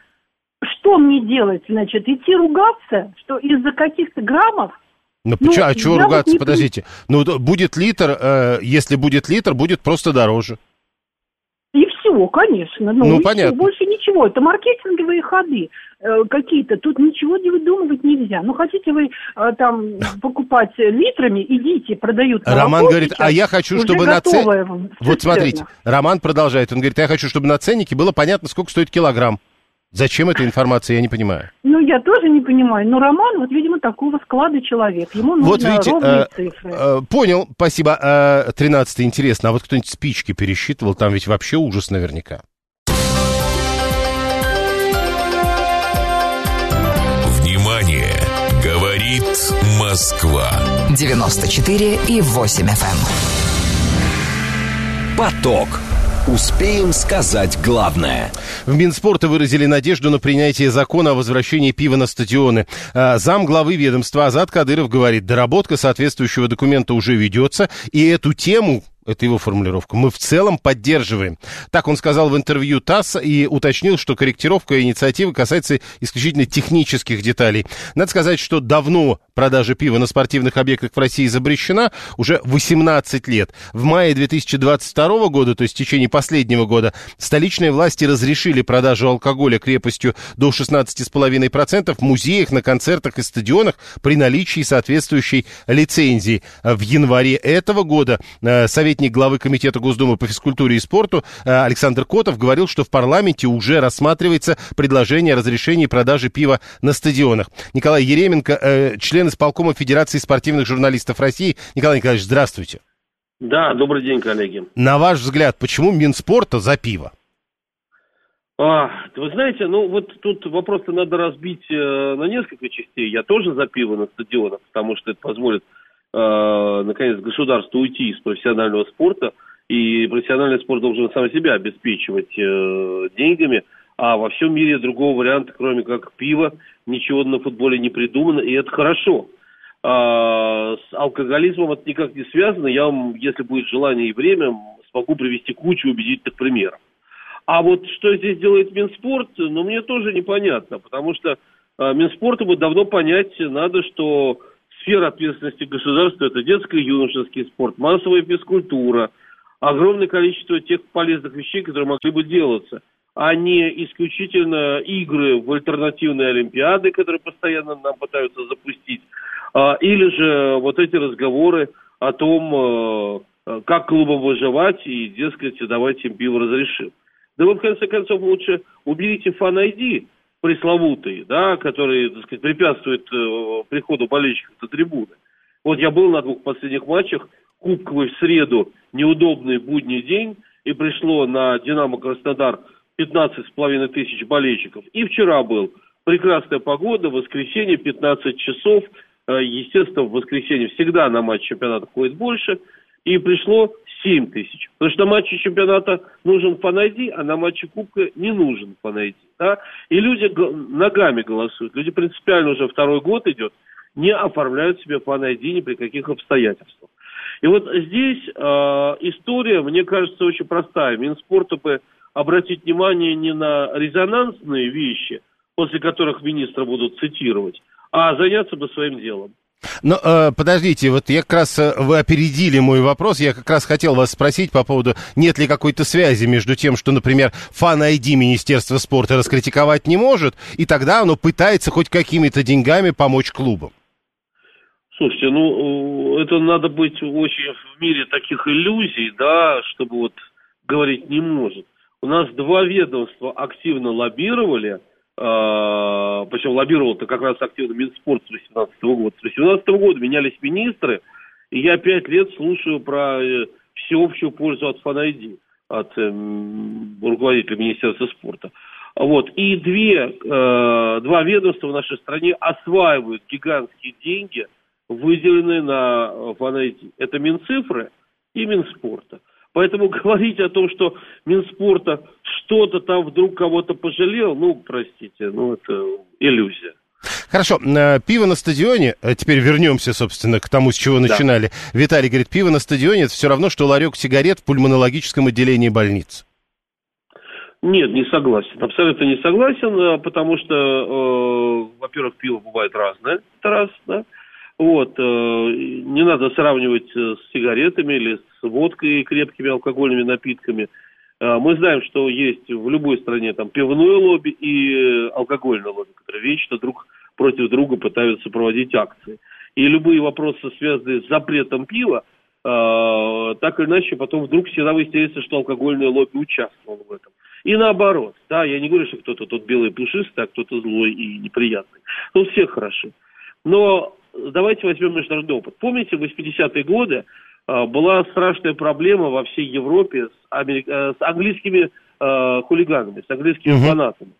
что мне делать, значит, идти ругаться, что из-за каких-то граммов ну, ну а чего ругаться, вот подождите. Ну, будет литр, э, если будет литр, будет просто дороже. И все, конечно. Ну, ну понятно. Все, больше ничего. Это маркетинговые ходы э, какие-то. Тут ничего не выдумывать нельзя. Ну, хотите вы э, там покупать литрами, идите, продают молоко. Роман говорит, а я хочу, чтобы на ценнике... Вот смотрите, Роман продолжает. Он говорит, я хочу, чтобы на ценнике было понятно, сколько стоит килограмм. Зачем эта информация, я не понимаю. Ну, я тоже не понимаю. Но Роман, вот, видимо, такого склада человек. Ему нужны вот видите, ровные э, цифры. Э, понял, спасибо. Э, 13 интересно. А вот кто-нибудь спички пересчитывал? Там ведь вообще ужас наверняка. Внимание! Говорит Москва. 94 и 8 FM. Эм. Поток. Успеем сказать главное. В Минспорта выразили надежду на принятие закона о возвращении пива на стадионы. А, зам главы ведомства Азат Кадыров говорит, доработка соответствующего документа уже ведется, и эту тему это его формулировка, мы в целом поддерживаем. Так он сказал в интервью ТАСС и уточнил, что корректировка инициативы касается исключительно технических деталей. Надо сказать, что давно продажа пива на спортивных объектах в России запрещена, уже 18 лет. В мае 2022 года, то есть в течение последнего года, столичные власти разрешили продажу алкоголя крепостью до 16,5% в музеях, на концертах и стадионах при наличии соответствующей лицензии. В январе этого года э, Совет советник главы Комитета Госдумы по физкультуре и спорту э, Александр Котов говорил, что в парламенте уже рассматривается предложение о разрешении продажи пива на стадионах. Николай Еременко, э, член исполкома Федерации спортивных журналистов России. Николай Николаевич, здравствуйте. Да, добрый день, коллеги. На ваш взгляд, почему Минспорта за пиво? А, вы знаете, ну вот тут вопрос надо разбить э, на несколько частей. Я тоже за пиво на стадионах, потому что это позволит э, наконец, государству уйти из профессионального спорта, и профессиональный спорт должен сам себя обеспечивать э, деньгами, а во всем мире другого варианта, кроме как пива, ничего на футболе не придумано, и это хорошо. А, с алкоголизмом это никак не связано. Я вам, если будет желание и время, смогу привести кучу убедительных примеров. А вот что здесь делает Минспорт, ну, мне тоже непонятно, потому что э, Минспорту бы давно понять надо, что сфера ответственности государства – это детский и юношеский спорт, массовая физкультура, огромное количество тех полезных вещей, которые могли бы делаться, а не исключительно игры в альтернативные Олимпиады, которые постоянно нам пытаются запустить, а, или же вот эти разговоры о том, э, как клубам выживать, и, дескать, давайте им пиво разрешим. Да вы, в конце концов, лучше уберите фан-айди пресловутый, да, который, так сказать, препятствует э, приходу болельщиков на трибуны. Вот я был на двух последних матчах, кубковый в среду, неудобный будний день, и пришло на «Динамо Краснодар» 15 с половиной тысяч болельщиков. И вчера был прекрасная погода, воскресенье, 15 часов. Э, естественно, в воскресенье всегда на матч чемпионата ходит больше. И пришло 7 тысяч. Потому что на матче чемпионата нужен фанайди, а на матче Кубка не нужен фанайди. Да? И люди ногами голосуют. Люди принципиально уже второй год идет, не оформляют себе фанайди ни при каких обстоятельствах. И вот здесь э, история, мне кажется, очень простая. Минспорта бы обратить внимание не на резонансные вещи, после которых министра будут цитировать, а заняться бы своим делом. Но э, подождите, вот я как раз э, вы опередили мой вопрос. Я как раз хотел вас спросить по поводу, нет ли какой-то связи между тем, что, например, фан-айди Министерства спорта раскритиковать не может, и тогда оно пытается хоть какими-то деньгами помочь клубам. Слушайте, ну это надо быть очень в мире таких иллюзий, да, чтобы вот говорить не может. У нас два ведомства активно лоббировали, э, причем лоббировал-то как раз активно Минспорт с 18 года. С 18 года менялись министры, и я пять лет слушаю про э, всеобщую пользу от фанайди, от э, руководителя Министерства спорта. Вот. И две, э, два ведомства в нашей стране осваивают гигантские деньги, выделенные на фанайди. Это Минцифры и Минспорта. Поэтому *laughs* говорить о том, что Минспорта что-то там вдруг кого-то пожалел, ну, простите, ну, это иллюзия. Хорошо, э, пиво на стадионе, э, теперь вернемся, собственно, к тому, с чего начинали. Да. Виталий говорит, пиво на стадионе это все равно, что ларек сигарет в пульмонологическом отделении больницы. Нет, не согласен. Абсолютно не согласен, э, потому что, э, во-первых, пиво бывает разное, это раз, да. Вот, э, не надо сравнивать с сигаретами или с водкой и крепкими алкогольными напитками. Э, мы знаем, что есть в любой стране там пивное лобби и алкогольное лобби, которые вечно друг против друга пытаются проводить акции. И любые вопросы, связанные с запретом пива, э, так или иначе потом вдруг всегда выясняется, что алкогольное лобби участвовало в этом. И наоборот, да, я не говорю, что кто-то тут белый пушистый, а кто-то злой и неприятный. Тут все хороши. Но давайте возьмем международный опыт. Помните, в 80-е годы э, была страшная проблема во всей Европе с, америк... э, с английскими э, хулиганами, с английскими угу. фанатами.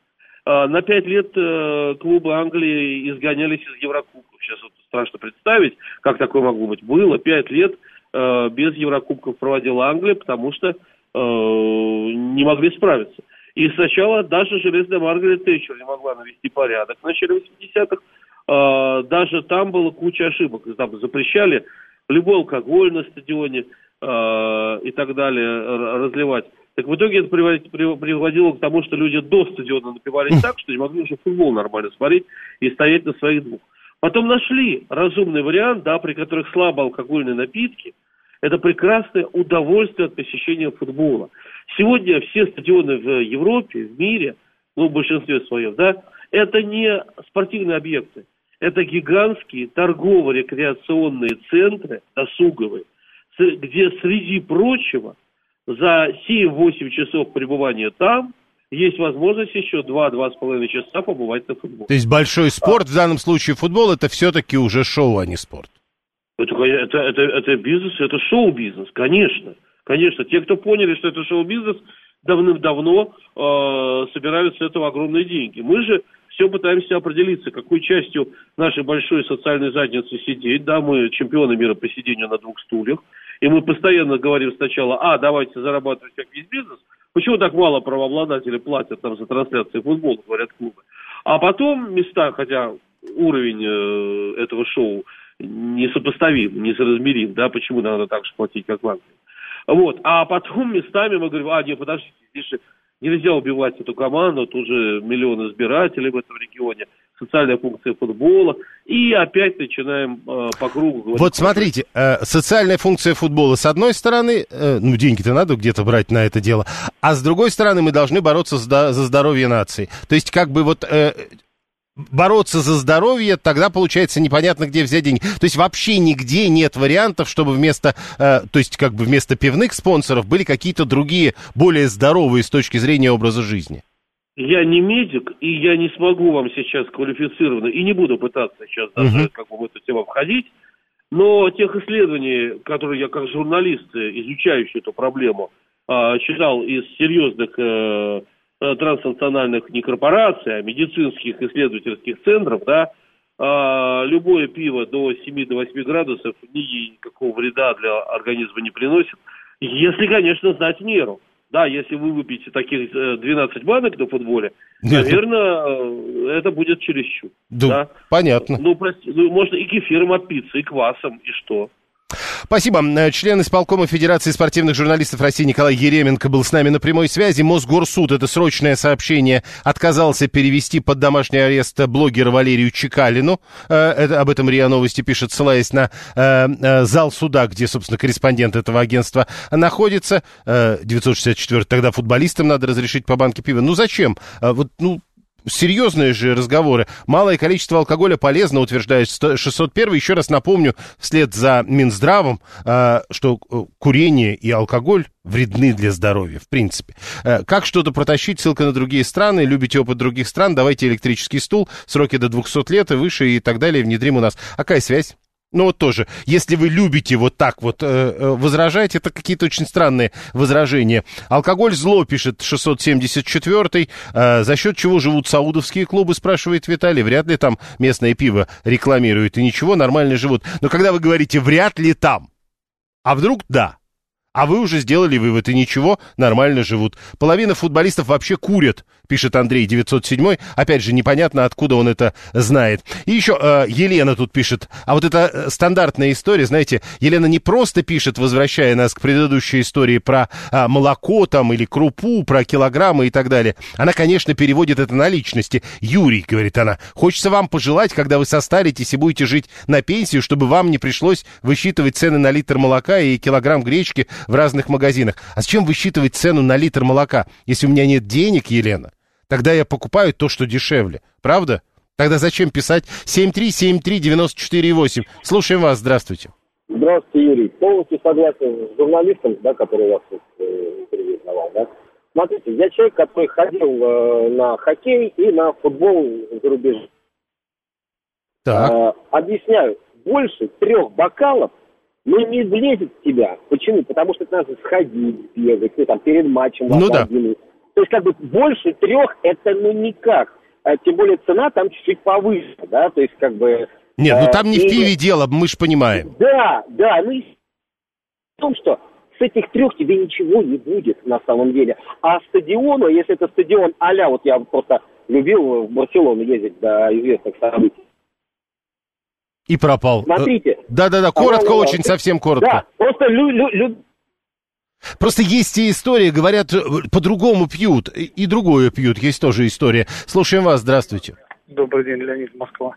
Э, на пять лет э, клубы Англии изгонялись из Еврокубков. Сейчас вот страшно представить, как такое могло быть. Было пять лет э, без Еврокубков проводила Англия, потому что э, не могли справиться. И сначала даже железная Маргарет Тэтчер не могла навести порядок в начале 80-х, а, даже там было куча ошибок. Там запрещали любой алкоголь на стадионе э, и так далее разливать. Так в итоге это приводило к тому, что люди до стадиона напивались так, что не могли уже футбол нормально смотреть и стоять на своих двух. Потом нашли разумный вариант, да, при которых слабо алкогольные напитки. Это прекрасное удовольствие от посещения футбола. Сегодня все стадионы в Европе, в мире, ну, в большинстве своем, да, это не спортивные объекты. Это гигантские торгово-рекреационные центры, досуговые, где, среди прочего, за 7-8 часов пребывания там есть возможность еще 2-2,5 часа побывать на футболе. То есть большой спорт, а. в данном случае футбол, это все-таки уже шоу, а не спорт? Это, это, это, это бизнес, это шоу-бизнес, конечно. Конечно, те, кто поняли, что это шоу-бизнес, давным-давно э, собирают с этого огромные деньги. Мы же все пытаемся определиться, какой частью нашей большой социальной задницы сидеть. Да, мы чемпионы мира по сидению на двух стульях. И мы постоянно говорим сначала, а, давайте зарабатывать как весь бизнес. Почему так мало правообладателей платят там за трансляции футбола, говорят клубы. А потом места, хотя уровень э, этого шоу несопоставим, несоразмерим, да, почему надо так же платить, как в Англии. Вот. А потом местами мы говорим, а, нет, подождите, здесь же Нельзя убивать эту команду, тут же миллионы избирателей в этом регионе. социальная функция футбола, и опять начинаем э, по кругу говорить. Вот смотрите, э, социальная функция футбола, с одной стороны, э, ну, деньги-то надо где-то брать на это дело, а с другой стороны, мы должны бороться за, за здоровье нации. То есть, как бы вот... Э, бороться за здоровье, тогда получается непонятно, где взять деньги. То есть вообще нигде нет вариантов, чтобы вместо, э, то есть как бы вместо пивных спонсоров были какие-то другие, более здоровые с точки зрения образа жизни. Я не медик, и я не смогу вам сейчас квалифицированно, и не буду пытаться сейчас даже uh как бы в эту тему входить, но тех исследований, которые я как журналист, изучающий эту проблему, а, читал из серьезных э, э, транснациональных не корпораций, а медицинских исследовательских центров, да, а, любое пиво до 7-8 градусов никакого вреда для организма не приносит, если, конечно, знать меру. Да, если вы выпьете таких 12 э, банок на футболе, Нет. наверное, э, это будет чересчур. Да, да? понятно. Ну, прости, ну, можно и кефиром отпиться, и квасом, и что? Спасибо. Э, член исполкома Федерации спортивных журналистов России Николай Еременко был с нами на прямой связи. Мосгорсуд, это срочное сообщение, отказался перевести под домашний арест блогера Валерию Чекалину. Э, это, об этом РИА Новости пишет, ссылаясь на э, э, зал суда, где, собственно, корреспондент этого агентства находится. Э, 964 тогда футболистам надо разрешить по банке пива. Ну зачем? Вот, ну, серьезные же разговоры. Малое количество алкоголя полезно, утверждает 601. Еще раз напомню, вслед за Минздравом, э, что э, курение и алкоголь вредны для здоровья, в принципе. Э, как что-то протащить, ссылка на другие страны, любите опыт других стран, давайте электрический стул, сроки до 200 лет и выше и так далее, внедрим у нас. А какая связь? Ну вот тоже, если вы любите вот так вот э, э возражать, это какие-то очень странные возражения. Алкоголь зло, пишет 674-й. Э, за счет чего живут саудовские клубы, спрашивает Виталий. Вряд ли там местное пиво рекламируют и ничего, нормально живут. Но когда вы говорите «вряд ли там», а вдруг да, а вы уже сделали вывод, и ничего, нормально живут. Половина футболистов вообще курят, пишет Андрей 907. Опять же, непонятно, откуда он это знает. И еще э, Елена тут пишет. А вот это э, стандартная история, знаете, Елена не просто пишет, возвращая нас к предыдущей истории про э, молоко там или крупу, про килограммы и так далее. Она, конечно, переводит это на личности. Юрий, говорит она, хочется вам пожелать, когда вы состаритесь и будете жить на пенсию, чтобы вам не пришлось высчитывать цены на литр молока и килограмм гречки в разных магазинах. А зачем высчитывать цену на литр молока, если у меня нет денег, Елена? Тогда я покупаю то, что дешевле. Правда? Тогда зачем писать 7373948? Слушаем вас, здравствуйте. Здравствуйте, Юрий. Полностью согласен с журналистом, да, который вас э, интервью давал, да. Смотрите, я человек, который ходил э, на хоккей и на футбол за рубежом. Так. Э, объясняю, больше трех бокалов ну, не влезет в тебя. Почему? Потому что надо сходить, бегать, ну, там, перед матчем. Ну, да. То есть, как бы, больше трех это, ну, никак. А, тем более, цена там чуть-чуть повыше, да, то есть, как бы... Нет, ну, там не и... в пиве дело, мы же понимаем. Да, да, ну, и в том, что с этих трех тебе ничего не будет на самом деле. А стадиону, если это стадион а вот я просто любил в Барселону ездить до известных событий, и пропал. Смотрите. Да-да-да, коротко очень, да. совсем коротко. Да, просто лю- лю- лю- Просто есть и истории, говорят, э, по-другому пьют, и другое пьют, есть тоже история. Слушаем вас, здравствуйте. Добрый день, Леонид, Москва.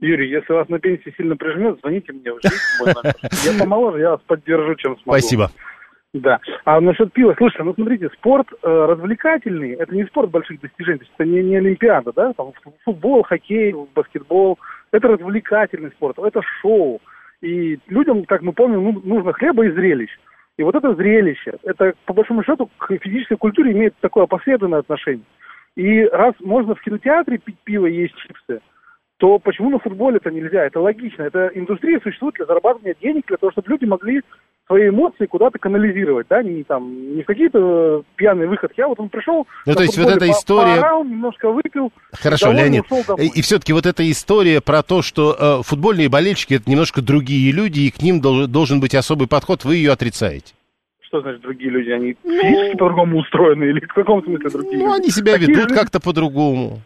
Юрий, если вас на пенсии сильно прижмет, звоните мне, уже. *laughs* Я помоложе, я вас поддержу, чем смогу. Спасибо. Да. А насчет пива, слушайте, ну смотрите, спорт э, развлекательный, это не спорт больших достижений, то есть это не, не Олимпиада, да, там футбол, хоккей, баскетбол, это развлекательный спорт, это шоу. И людям, как мы помним, ну, нужно хлеба и зрелищ. И вот это зрелище, это по большому счету к физической культуре имеет такое опосредованное отношение. И раз можно в кинотеатре пить пиво и есть чипсы, то почему на футболе это нельзя? Это логично. Это индустрия существует для зарабатывания денег, для того, чтобы люди могли свои эмоции куда-то канализировать, да, не там, не в какие-то пьяные выходки, а вот он пришел, ну, то есть вот эта история... Поорал, немножко выпил, Хорошо, Леонид, и, и все-таки вот эта история про то, что э, футбольные болельщики это немножко другие люди, и к ним дол- должен быть особый подход, вы ее отрицаете? Что значит другие люди? Они ну... физически по-другому устроены или в каком смысле другие Ну, люди? они себя Такие ведут люди... как-то по-другому.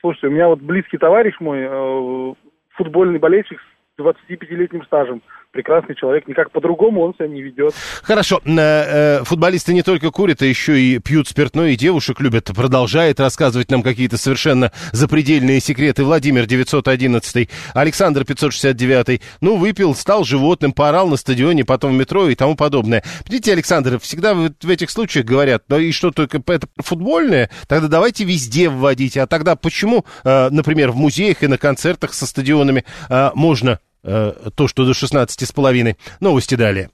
Слушайте, у меня вот близкий товарищ мой, э, футбольный болельщик с 25-летним стажем, прекрасный человек, никак по-другому он себя не ведет. Хорошо, э, э, футболисты не только курят, а еще и пьют спиртное, и девушек любят. Продолжает рассказывать нам какие-то совершенно запредельные секреты Владимир 911, Александр 569. Ну, выпил, стал животным, поорал на стадионе, потом в метро и тому подобное. Видите, Александр, всегда в, этих случаях говорят, ну и что только это футбольное, тогда давайте везде вводить. А тогда почему, э, например, в музеях и на концертах со стадионами можно то, что до 16 с половиной. Новости далее.